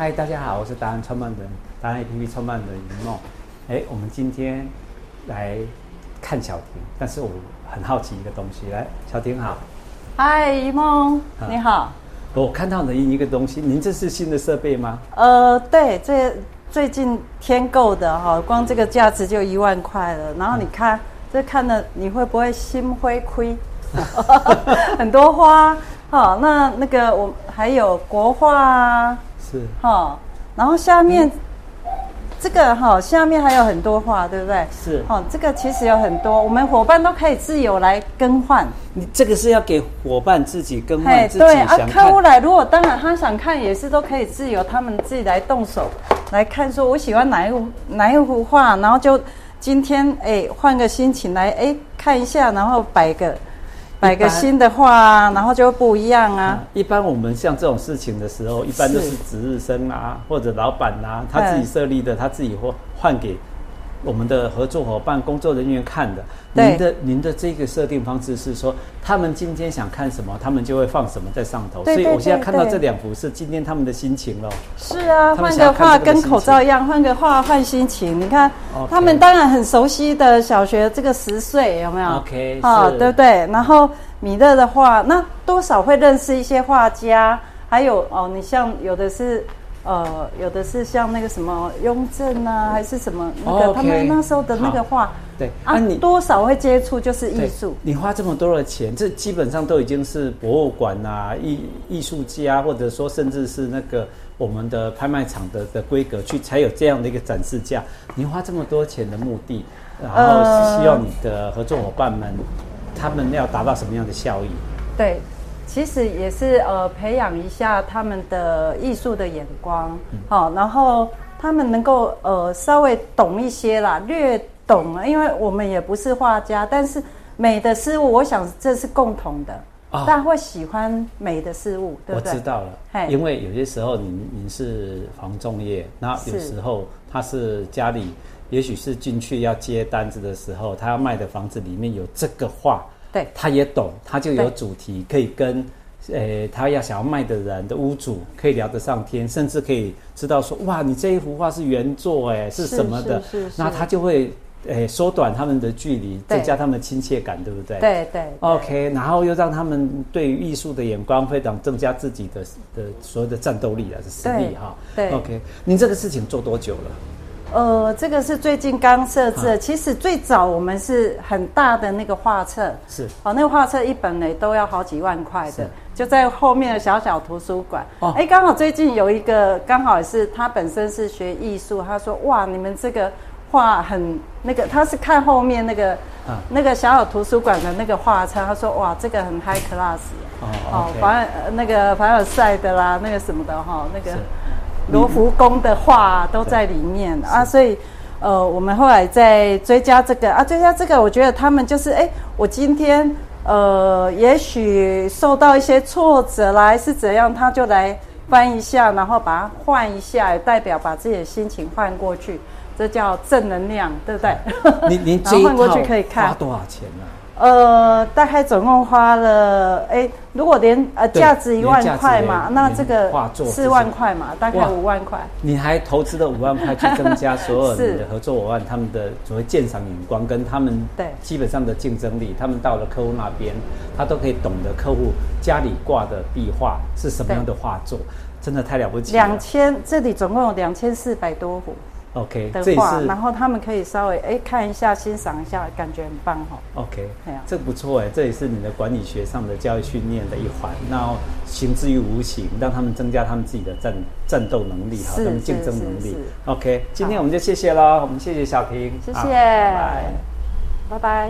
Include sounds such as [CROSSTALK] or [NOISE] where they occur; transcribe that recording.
嗨，大家好，我是达人创办人，达人 APP 创办人一梦。哎，我们今天来看小婷，但是我很好奇一个东西。来，小婷好。嗨，一梦，你好。我看到了一个东西，您这是新的设备吗？呃，对，这最近添购的哈，光这个价值就一万块了。然后你看，嗯、这看了你会不会心灰亏？[LAUGHS] 很多花，好，那那个我还有国画啊。是哈，然后下面、嗯、这个哈，下面还有很多画，对不对？是哈，这个其实有很多，我们伙伴都可以自由来更换。你这个是要给伙伴自己更换，自己对啊，客户来，如果当然他想看，也是都可以自由，他们自己来动手来看，说我喜欢哪一幅哪一幅画，然后就今天哎换个心情来哎看一下，然后摆个。买个新的话，然后就不一样啊。一般我们像这种事情的时候，一般都是。值日生啊，或者老板啊，他自己设立的，他自己换换给我们的合作伙伴、工作人员看的。您的您的这个设定方式是说，他们今天想看什么，他们就会放什么在上头。所以我现在看到这两幅是今天他们的心情喽。是啊，换个画跟口罩一样，换个画换心情。你看，他们当然很熟悉的小学这个十岁有没有？OK，好，对不对？然后米勒的画，那多少会认识一些画家，还有哦，你像有的是。呃，有的是像那个什么雍正啊，还是什么那个他们那时候的那个画，对啊，你多少会接触就是艺术。你花这么多的钱，这基本上都已经是博物馆啊，艺艺术家，或者说甚至是那个我们的拍卖场的的规格去才有这样的一个展示架。你花这么多钱的目的，然后是希望你的合作伙伴们，他们要达到什么样的效益？对。其实也是呃，培养一下他们的艺术的眼光，好、嗯，然后他们能够呃稍微懂一些啦，略懂啊，因为我们也不是画家，但是美的事物，我想这是共同的，大、哦、家会喜欢美的事物，对不对？我知道了，因为有些时候您您是房仲业，那有时候他是家里，也许是进去要接单子的时候，他要卖的房子里面有这个画。对，他也懂，他就有主题可以跟，呃，他要想要卖的人的屋主可以聊得上天，甚至可以知道说，哇，你这一幅画是原作，哎，是什么的？那他就会，诶，缩短他们的距离，增加他们的亲切感，对不对？对对。OK，然后又让他们对于艺术的眼光非常增加自己的的所有的战斗力啊，是实力哈。对。OK，您这个事情做多久了？呃，这个是最近刚设置的。其实最早我们是很大的那个画册，是。哦，那个画册一本呢都要好几万块的，就在后面的小小图书馆。哦，哎，刚好最近有一个，刚好也是他本身是学艺术，他说哇，你们这个画很那个，他是看后面那个、啊、那个小小图书馆的那个画册，他说哇，这个很 high class 哦，哦，okay、凡那个凡尔赛的啦，那个什么的哈，那个。罗浮宫的画都在里面。啊，所以，呃，我们后来再追加这个啊，追加这个，我觉得他们就是，哎，我今天呃，也许受到一些挫折来是怎样，他就来翻一下，然后把它换一下，也代表把自己的心情换过去，这叫正能量，对不对？你你 [LAUGHS] 这一套花多少钱呢？呃，大概总共花了，哎，如果连呃价值一万块嘛，那这个四万块嘛，大概五万块。你还投资了五万块去增加所有你的合作伙伴他们的所谓鉴赏眼光跟他们 [LAUGHS] 对基本上的竞争力，他们到了客户那边，他都可以懂得客户家里挂的壁画是什么样的画作，真的太了不起了。两千，这里总共有两千四百多幅。OK，的话，然后他们可以稍微哎看一下、欣赏一下，感觉很棒哈。OK，这不错哎，这也是你的管理学上的教育训练的一环。那行之于无形，让他们增加他们自己的战战斗能力哈，他们竞争能力。OK，今天我们就谢谢喽，我们谢谢小平，谢谢，拜拜。拜拜。